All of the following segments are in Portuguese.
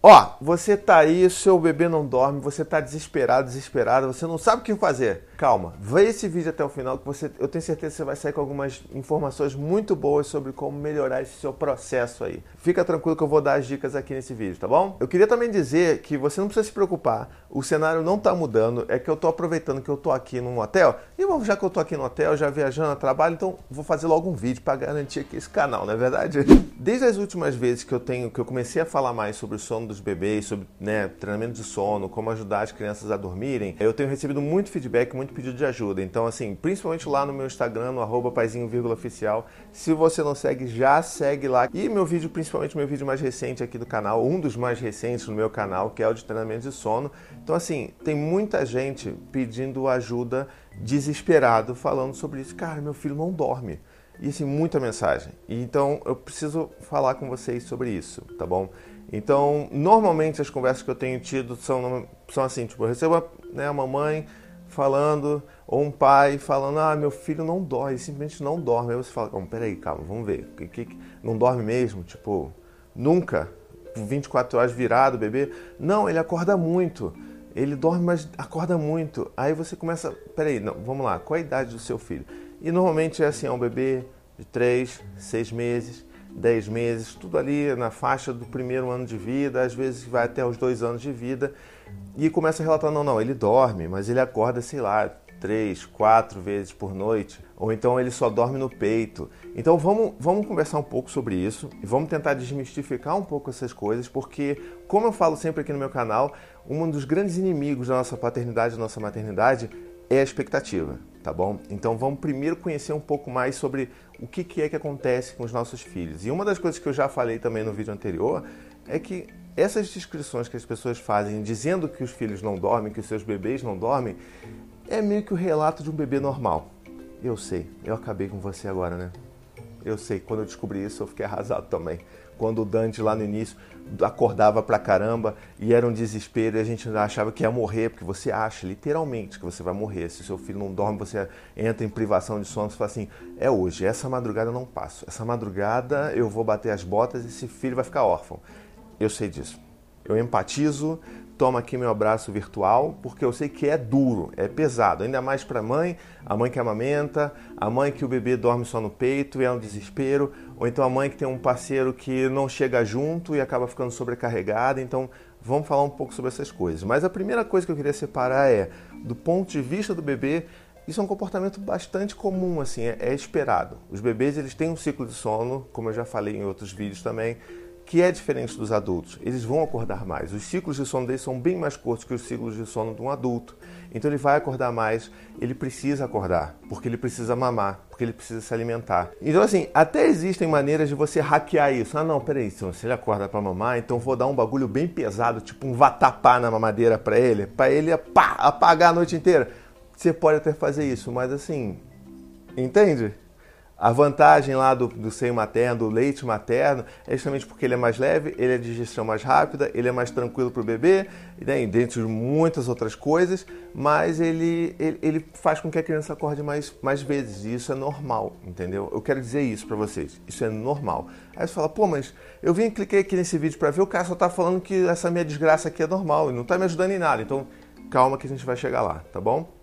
Ó, você tá aí, seu bebê não dorme, você tá desesperado, desesperada, você não sabe o que fazer. Calma, vê esse vídeo até o final que você, eu tenho certeza que você vai sair com algumas informações muito boas sobre como melhorar esse seu processo aí. Fica tranquilo que eu vou dar as dicas aqui nesse vídeo, tá bom? Eu queria também dizer que você não precisa se preocupar, o cenário não tá mudando, é que eu tô aproveitando que eu tô aqui num hotel, e bom, já que eu tô aqui no hotel, já viajando a trabalho, então vou fazer logo um vídeo para garantir aqui esse canal, não é verdade? Desde as últimas vezes que eu tenho, que eu comecei a falar mais sobre o sono dos bebês, sobre né, treinamento de sono, como ajudar as crianças a dormirem, eu tenho recebido muito feedback, muito pedido de ajuda. Então, assim, principalmente lá no meu Instagram, no arroba oficial. Se você não segue, já segue lá. E meu vídeo, principalmente meu vídeo mais recente aqui do canal, um dos mais recentes no meu canal, que é o de treinamento de sono. Então, assim, tem muita gente pedindo ajuda desesperado, falando sobre isso. Cara, meu filho não dorme. E assim, muita mensagem. Então eu preciso falar com vocês sobre isso, tá bom? Então, normalmente as conversas que eu tenho tido são, são assim, tipo, eu recebo né, a mamãe falando, ou um pai falando, ah, meu filho não dorme, simplesmente não dorme. Aí você fala, peraí, calma, vamos ver. Que, que, não dorme mesmo? Tipo, nunca? 24 horas virado, bebê? Não, ele acorda muito. Ele dorme, mas acorda muito. Aí você começa, peraí, não, vamos lá, qual a idade do seu filho? E normalmente é assim, é um bebê de 3, 6 meses, 10 meses, tudo ali na faixa do primeiro ano de vida, às vezes vai até os dois anos de vida, e começa a relatar, não, não, ele dorme, mas ele acorda, sei lá, três, quatro vezes por noite, ou então ele só dorme no peito. Então vamos, vamos conversar um pouco sobre isso e vamos tentar desmistificar um pouco essas coisas, porque, como eu falo sempre aqui no meu canal, um dos grandes inimigos da nossa paternidade, da nossa maternidade, é a expectativa tá bom? Então vamos primeiro conhecer um pouco mais sobre o que, que é que acontece com os nossos filhos. E uma das coisas que eu já falei também no vídeo anterior é que essas descrições que as pessoas fazem dizendo que os filhos não dormem, que os seus bebês não dormem, é meio que o relato de um bebê normal. Eu sei, eu acabei com você agora, né? Eu sei, quando eu descobri isso eu fiquei arrasado também quando o Dante lá no início acordava pra caramba e era um desespero e a gente achava que ia morrer, porque você acha literalmente que você vai morrer. Se seu filho não dorme, você entra em privação de sono, você fala assim: é hoje, essa madrugada eu não passo. Essa madrugada eu vou bater as botas e esse filho vai ficar órfão. Eu sei disso. Eu empatizo, toma aqui meu abraço virtual, porque eu sei que é duro, é pesado, ainda mais para a mãe, a mãe que amamenta, a mãe que o bebê dorme só no peito e é um desespero, ou então a mãe que tem um parceiro que não chega junto e acaba ficando sobrecarregada. Então, vamos falar um pouco sobre essas coisas. Mas a primeira coisa que eu queria separar é, do ponto de vista do bebê, isso é um comportamento bastante comum, assim, é, é esperado. Os bebês eles têm um ciclo de sono, como eu já falei em outros vídeos também, que é diferente dos adultos. Eles vão acordar mais. Os ciclos de sono deles são bem mais curtos que os ciclos de sono de um adulto. Então ele vai acordar mais, ele precisa acordar, porque ele precisa mamar, porque ele precisa se alimentar. Então, assim, até existem maneiras de você hackear isso. Ah, não, peraí, se ele acorda para mamar, então vou dar um bagulho bem pesado, tipo um vatapá na mamadeira para ele, para ele apagar a noite inteira. Você pode até fazer isso, mas assim, entende? A vantagem lá do, do seio materno, do leite materno, é justamente porque ele é mais leve, ele é de digestão mais rápida, ele é mais tranquilo para o bebê, né, dentre muitas outras coisas, mas ele, ele, ele, faz com que a criança acorde mais, mais vezes, e isso é normal, entendeu? Eu quero dizer isso para vocês, isso é normal. Aí você fala, pô, mas eu vim e cliquei aqui nesse vídeo para ver, o cara só está falando que essa minha desgraça aqui é normal, e não está me ajudando em nada, então calma que a gente vai chegar lá, tá bom?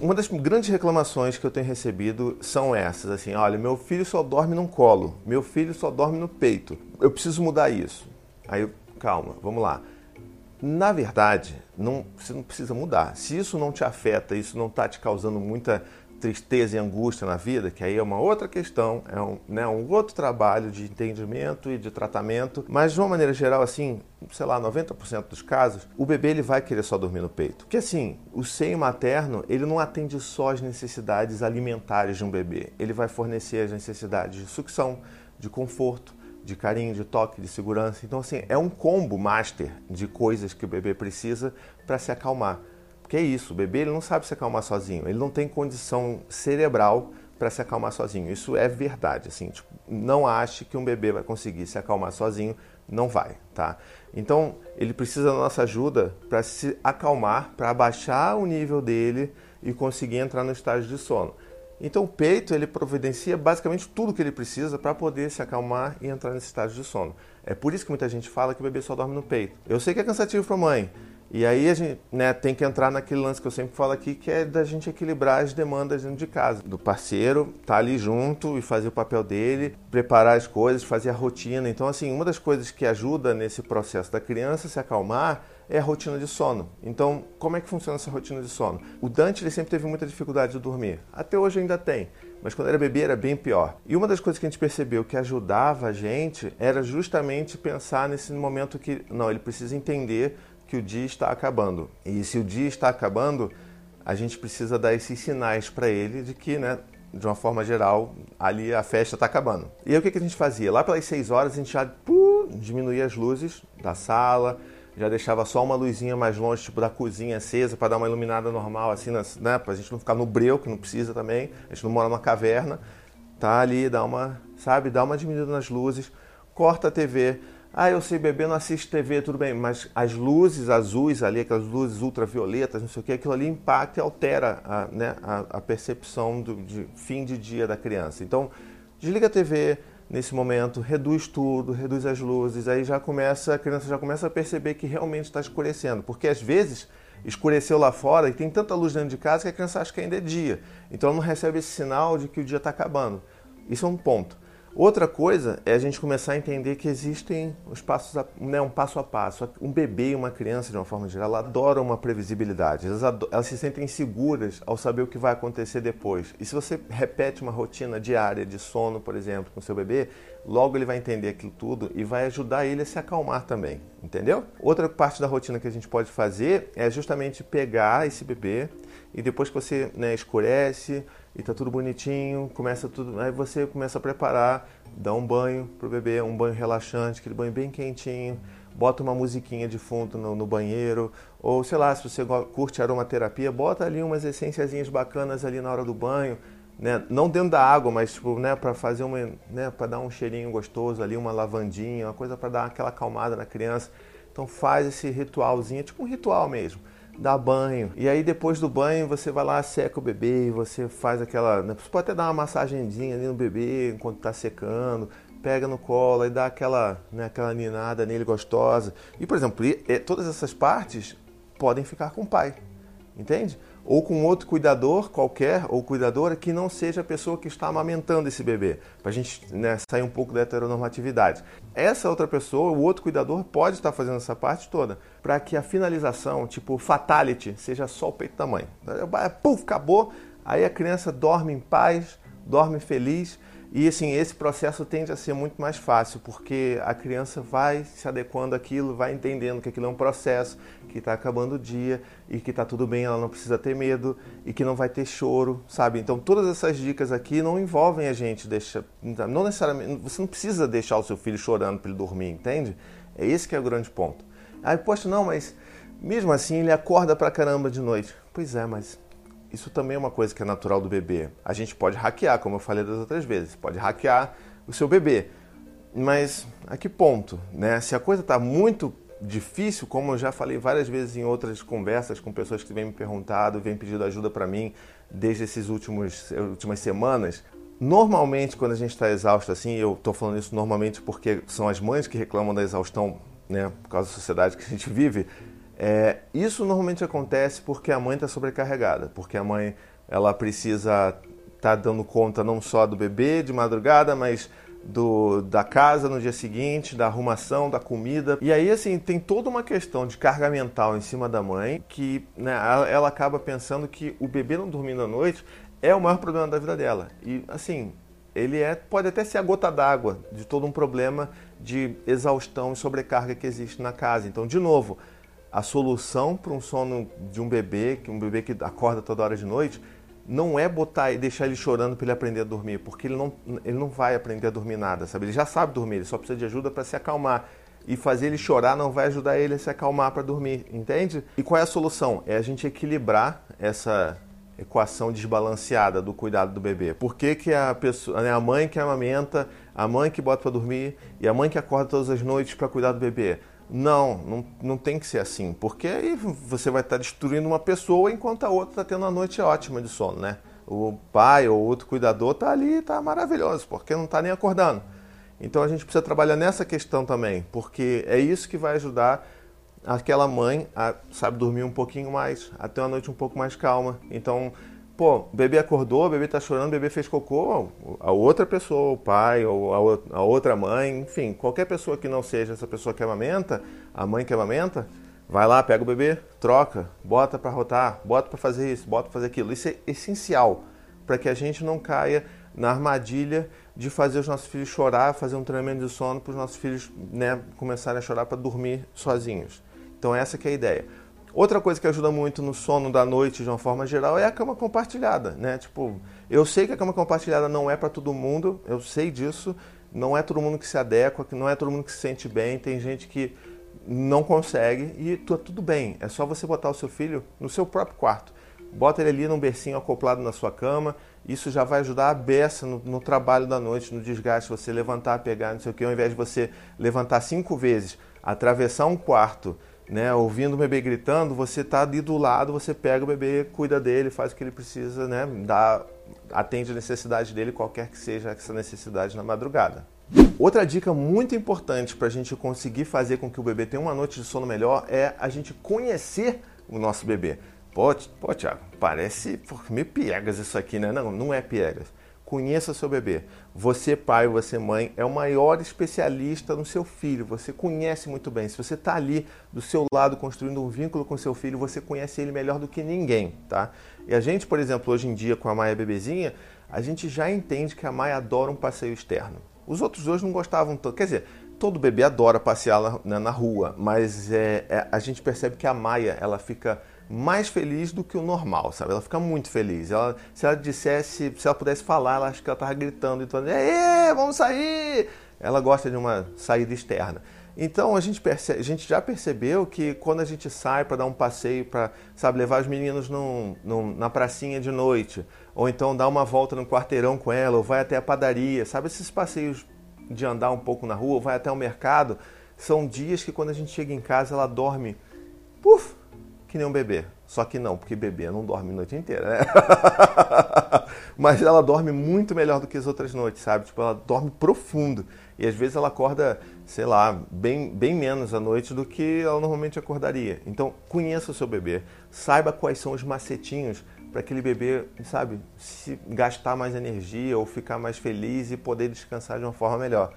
Uma das grandes reclamações que eu tenho recebido são essas, assim, olha, meu filho só dorme num colo, meu filho só dorme no peito. Eu preciso mudar isso. Aí, calma, vamos lá. Na verdade, não, você não precisa mudar. Se isso não te afeta, isso não está te causando muita tristeza e angústia na vida, que aí é uma outra questão, é um, né, um outro trabalho de entendimento e de tratamento, mas de uma maneira geral, assim, sei lá, 90% dos casos, o bebê ele vai querer só dormir no peito. Porque assim, o seio materno, ele não atende só as necessidades alimentares de um bebê, ele vai fornecer as necessidades de sucção, de conforto, de carinho, de toque, de segurança. Então, assim, é um combo master de coisas que o bebê precisa para se acalmar. Porque é isso, o bebê ele não sabe se acalmar sozinho, ele não tem condição cerebral para se acalmar sozinho. Isso é verdade, assim, tipo, não ache que um bebê vai conseguir se acalmar sozinho, não vai, tá? Então, ele precisa da nossa ajuda para se acalmar, para abaixar o nível dele e conseguir entrar no estágio de sono. Então o peito ele providencia basicamente tudo que ele precisa para poder se acalmar e entrar nesse estágio de sono. É por isso que muita gente fala que o bebê só dorme no peito. Eu sei que é cansativo para mãe. E aí a gente né, tem que entrar naquele lance que eu sempre falo aqui, que é da gente equilibrar as demandas dentro de casa. Do parceiro estar tá ali junto e fazer o papel dele, preparar as coisas, fazer a rotina. Então, assim, uma das coisas que ajuda nesse processo da criança se acalmar é a rotina de sono. Então, como é que funciona essa rotina de sono? O Dante ele sempre teve muita dificuldade de dormir. Até hoje ainda tem, mas quando era bebê era bem pior. E uma das coisas que a gente percebeu que ajudava a gente era justamente pensar nesse momento que, não, ele precisa entender que o dia está acabando. E se o dia está acabando, a gente precisa dar esses sinais para ele de que, né, de uma forma geral, ali a festa está acabando. E aí o que, que a gente fazia? Lá pelas 6 horas a gente já pum, diminuía as luzes da sala, já deixava só uma luzinha mais longe, tipo da cozinha acesa, para dar uma iluminada normal, assim, né? Pra gente não ficar no breu, que não precisa também. A gente não mora numa caverna. Tá ali, dá uma, sabe, dá uma diminuída nas luzes, corta a TV. Ah, eu sei beber, não assisto TV, tudo bem, mas as luzes azuis ali, aquelas luzes ultravioletas, não sei o que, aquilo ali impacta e altera a, né, a, a percepção do de fim de dia da criança. Então, desliga a TV, nesse momento, reduz tudo, reduz as luzes, aí já começa, a criança já começa a perceber que realmente está escurecendo, porque às vezes escureceu lá fora e tem tanta luz dentro de casa que a criança acha que ainda é dia, então ela não recebe esse sinal de que o dia está acabando. Isso é um ponto. Outra coisa é a gente começar a entender que existem os passos, a, né, um passo a passo. Um bebê e uma criança, de uma forma geral, adoram uma previsibilidade. Elas, elas, se sentem seguras ao saber o que vai acontecer depois. E se você repete uma rotina diária de sono, por exemplo, com seu bebê, logo ele vai entender aquilo tudo e vai ajudar ele a se acalmar também, entendeu? Outra parte da rotina que a gente pode fazer é justamente pegar esse bebê e depois que você né, escurece e tá tudo bonitinho, começa tudo, aí você começa a preparar, dá um banho pro bebê, um banho relaxante, aquele banho bem quentinho, bota uma musiquinha de fundo no, no banheiro, ou sei lá, se você curte aromaterapia, bota ali umas essenciazinhas bacanas ali na hora do banho, né? Não dentro da água, mas tipo, né, para fazer uma, né, para dar um cheirinho gostoso ali, uma lavandinha, uma coisa para dar aquela acalmada na criança. Então faz esse ritualzinho, tipo um ritual mesmo dá banho. E aí depois do banho você vai lá, seca o bebê, você faz aquela. Né, você pode até dar uma massagenzinha ali no bebê enquanto está secando, pega no colo e dá aquela, né, aquela ninada nele gostosa. E, por exemplo, todas essas partes podem ficar com o pai, entende? Ou com outro cuidador qualquer ou cuidadora que não seja a pessoa que está amamentando esse bebê, para a gente né, sair um pouco da heteronormatividade. Essa outra pessoa, o outro cuidador, pode estar fazendo essa parte toda, para que a finalização, tipo fatality, seja só o peito da mãe. Puf, acabou, aí a criança dorme em paz, dorme feliz e assim, esse processo tende a ser muito mais fácil, porque a criança vai se adequando àquilo, vai entendendo que aquilo é um processo, que está acabando o dia e que está tudo bem, ela não precisa ter medo e que não vai ter choro, sabe? Então, todas essas dicas aqui não envolvem a gente deixar. Não necessariamente. Você não precisa deixar o seu filho chorando para ele dormir, entende? É esse que é o grande ponto. Aí, poxa, não, mas mesmo assim ele acorda pra caramba de noite. Pois é, mas isso também é uma coisa que é natural do bebê. A gente pode hackear, como eu falei das outras vezes, pode hackear o seu bebê. Mas a que ponto? Né? Se a coisa está muito difícil, como eu já falei várias vezes em outras conversas com pessoas que vêm me perguntado, vêm pedindo ajuda para mim desde essas últimas semanas, normalmente quando a gente está exausto assim, eu estou falando isso normalmente porque são as mães que reclamam da exaustão, né, por causa da sociedade que a gente vive, é, isso normalmente acontece porque a mãe está sobrecarregada, porque a mãe ela precisa estar tá dando conta não só do bebê de madrugada, mas do, da casa no dia seguinte, da arrumação, da comida. E aí, assim, tem toda uma questão de carga mental em cima da mãe que né, ela, acaba pensando que o bebê não dormindo à noite é o maior problema da vida dela. E, assim, ele é, pode até ser a gota d'água de todo um problema de exaustão e sobrecarga que existe na casa. Então, de novo, a solução para um sono de um bebê, que um bebê que acorda toda hora de noite, não é botar e deixar ele chorando para ele aprender a dormir, porque ele não, ele não vai aprender a dormir nada, sabe? Ele já sabe dormir, ele só precisa de ajuda para se acalmar. E fazer ele chorar não vai ajudar ele a se acalmar para dormir, entende? E qual é a solução? É a gente equilibrar essa equação desbalanceada do cuidado do bebê. Por que, que a pessoa, né, a mãe que amamenta, a mãe que bota para dormir e a mãe que acorda todas as noites para cuidar do bebê? Não, não, não tem que ser assim, porque aí você vai estar destruindo uma pessoa enquanto a outra está tendo uma noite ótima de sono, né? o pai ou outro cuidador está ali, está maravilhoso, porque não está nem acordando. Então a gente precisa trabalhar nessa questão também, porque é isso que vai ajudar aquela mãe a, sabe, dormir um pouquinho mais, a ter uma noite um pouco mais calma. Então, pô, o bebê acordou, o bebê está chorando, o bebê fez cocô, a outra pessoa, o pai ou a, a outra mãe, enfim, qualquer pessoa que não seja essa pessoa que amamenta, a mãe que amamenta, vai lá, pega o bebê, troca, bota para rotar, bota para fazer isso, bota para fazer aquilo. Isso é essencial para que a gente não caia na armadilha de fazer os nossos filhos chorar, fazer um treinamento de sono para os nossos filhos né, começarem a chorar para dormir sozinhos. Então essa que é a ideia. Outra coisa que ajuda muito no sono da noite, de uma forma geral, é a cama compartilhada, né? Tipo, eu sei que a cama compartilhada não é para todo mundo, eu sei disso, não é todo mundo que se adequa, não é todo mundo que se sente bem, tem gente que não consegue e tá tudo bem. É só você botar o seu filho no seu próprio quarto. Bota ele ali num bercinho acoplado na sua cama, isso já vai ajudar a beça no, no, trabalho da noite, no desgaste, você levantar, pegar, não sei o que, ao invés de você levantar cinco vezes, atravessar um quarto, né, ouvindo o bebê gritando, você está ali do lado, você pega o bebê, cuida dele, faz o que ele precisa, né, dá, atende a necessidade dele, qualquer que seja essa necessidade na madrugada. Outra dica muito importante para a gente conseguir fazer com que o bebê tenha uma noite de sono melhor é a gente conhecer o nosso bebê. Pô, pô Thiago, parece meio piegas isso aqui, né? Não, não é piegas. Conheça seu bebê. Você, pai, você, mãe, é o maior especialista no seu filho. Você conhece muito bem. Se você está ali do seu lado construindo um vínculo com seu filho, você conhece ele melhor do que ninguém, tá? E a gente, por exemplo, hoje em dia com a Maia bebezinha, a gente já entende que a Maia adora um passeio externo. Os outros dois não gostavam tanto. Quer dizer, todo bebê adora passear na, na, na rua, mas é, é, a gente percebe que a Maia ela fica mais feliz do que o normal, sabe? Ela fica muito feliz. Ela, se ela dissesse, se ela pudesse falar, ela acha que ela estava gritando e então, é, vamos sair! Ela gosta de uma saída externa. Então a gente, percebe, a gente já percebeu que quando a gente sai para dar um passeio, para sabe levar os meninos num, num, na pracinha de noite, ou então dar uma volta no quarteirão com ela, ou vai até a padaria, sabe esses passeios de andar um pouco na rua, ou vai até o mercado, são dias que quando a gente chega em casa ela dorme, puf, que nem um bebê. Só que não, porque bebê não dorme a noite inteira, né? Mas ela dorme muito melhor do que as outras noites, sabe? Tipo, ela dorme profundo. E às vezes ela acorda, sei lá, bem, bem menos à noite do que ela normalmente acordaria. Então, conheça o seu bebê. Saiba quais são os macetinhos para aquele bebê, sabe, se gastar mais energia ou ficar mais feliz e poder descansar de uma forma melhor.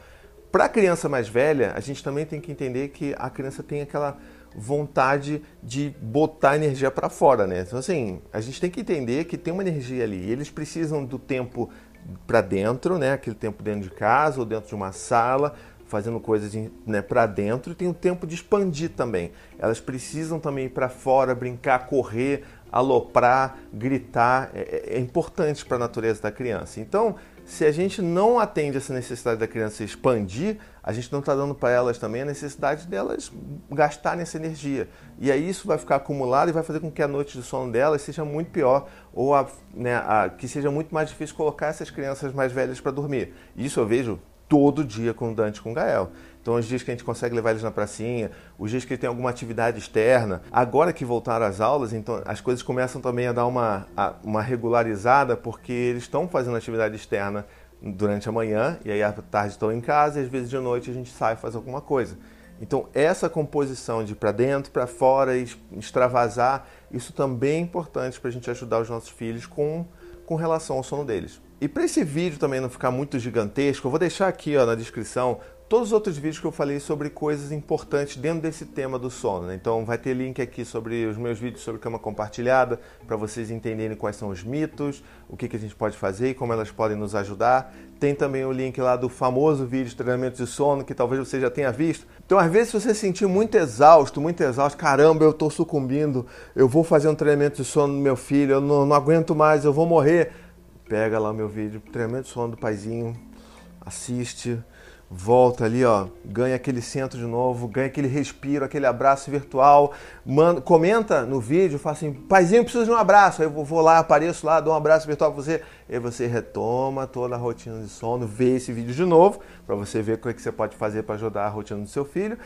Para a criança mais velha, a gente também tem que entender que a criança tem aquela vontade de botar energia para fora, né? Então, assim, a gente tem que entender que tem uma energia ali. Eles precisam do tempo para dentro, né? Aquele tempo dentro de casa ou dentro de uma sala, fazendo coisas né, para dentro. E tem o tempo de expandir também. Elas precisam também ir para fora, brincar, correr, aloprar, gritar. É, é, é importante para a natureza da criança. Então, se a gente não atende essa necessidade da criança expandir, a gente não está dando para elas também a necessidade delas gastarem essa energia. E aí isso vai ficar acumulado e vai fazer com que a noite de sono delas seja muito pior, ou a, né, a, que seja muito mais difícil colocar essas crianças mais velhas para dormir. Isso eu vejo todo dia com Dante com Gael. Então, os dias que a gente consegue levar eles na pracinha, os dias que tem alguma atividade externa. Agora que voltaram às aulas, então as coisas começam também a dar uma, uma regularizada, porque eles estão fazendo atividade externa durante a manhã, e aí à tarde estão em casa, e às vezes de noite a gente sai e faz alguma coisa. Então, essa composição de para dentro, para fora, extravasar, isso também é importante para a gente ajudar os nossos filhos com, com relação ao sono deles. E para esse vídeo também não ficar muito gigantesco, eu vou deixar aqui ó, na descrição todos os outros vídeos que eu falei sobre coisas importantes dentro desse tema do sono. Né? Então vai ter link aqui sobre os meus vídeos sobre cama compartilhada, para vocês entenderem quais são os mitos, o que, que a gente pode fazer e como elas podem nos ajudar. Tem também o link lá do famoso vídeo de treinamento de sono, que talvez você já tenha visto. Então, às vezes, se você se sentir muito exausto, muito exausto, caramba, eu estou sucumbindo, eu vou fazer um treinamento de sono no meu filho, eu não, não aguento mais, eu vou morrer. Pega lá o meu vídeo, treinamento de sono do paizinho, assiste, volta ali, ó, ganha aquele centro de novo, ganha aquele respiro, aquele abraço virtual, manda, comenta no vídeo, fala assim, paizinho, precisa de um abraço, aí eu vou lá, apareço lá, dou um abraço virtual pra você, aí você retoma toda a rotina de sono, vê esse vídeo de novo, para você ver o que você pode fazer para ajudar a rotina do seu filho,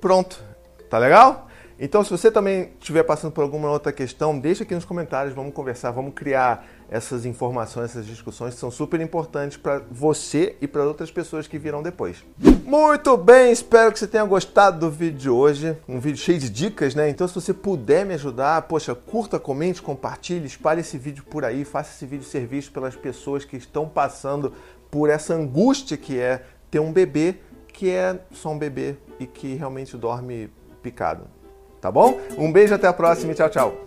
pronto, tá legal? Então, se você também estiver passando por alguma outra questão, deixa aqui nos comentários, vamos conversar, vamos criar essas informações, essas discussões que são super importantes para você e para outras pessoas que virão depois. Muito bem, espero que você tenha gostado do vídeo de hoje, um vídeo cheio de dicas, né? Então, se você puder me ajudar, poxa, curta, comente, compartilhe, espalhe esse vídeo por aí, faça esse vídeo ser visto pelas pessoas que estão passando por essa angústia que é ter um bebê que é só um bebê e que realmente dorme picado. Tá bom? Um beijo, até a próxima e tchau, tchau.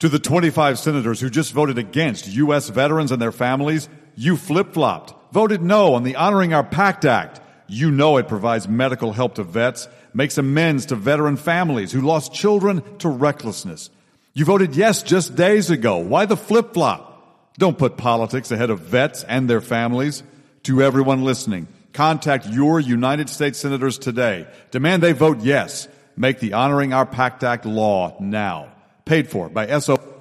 To the 25 senators who just voted against U.S. veterans and their families, you flip flopped, voted no on the Honoring Our Pact Act. You know it provides medical help to vets, makes amends to veteran families who lost children to recklessness. You voted yes just days ago. Why the flip flop? Don't put politics ahead of vets and their families. To everyone listening, contact your United States senators today. Demand they vote yes. Make the Honoring Our Pact Act law now. Paid for by SO.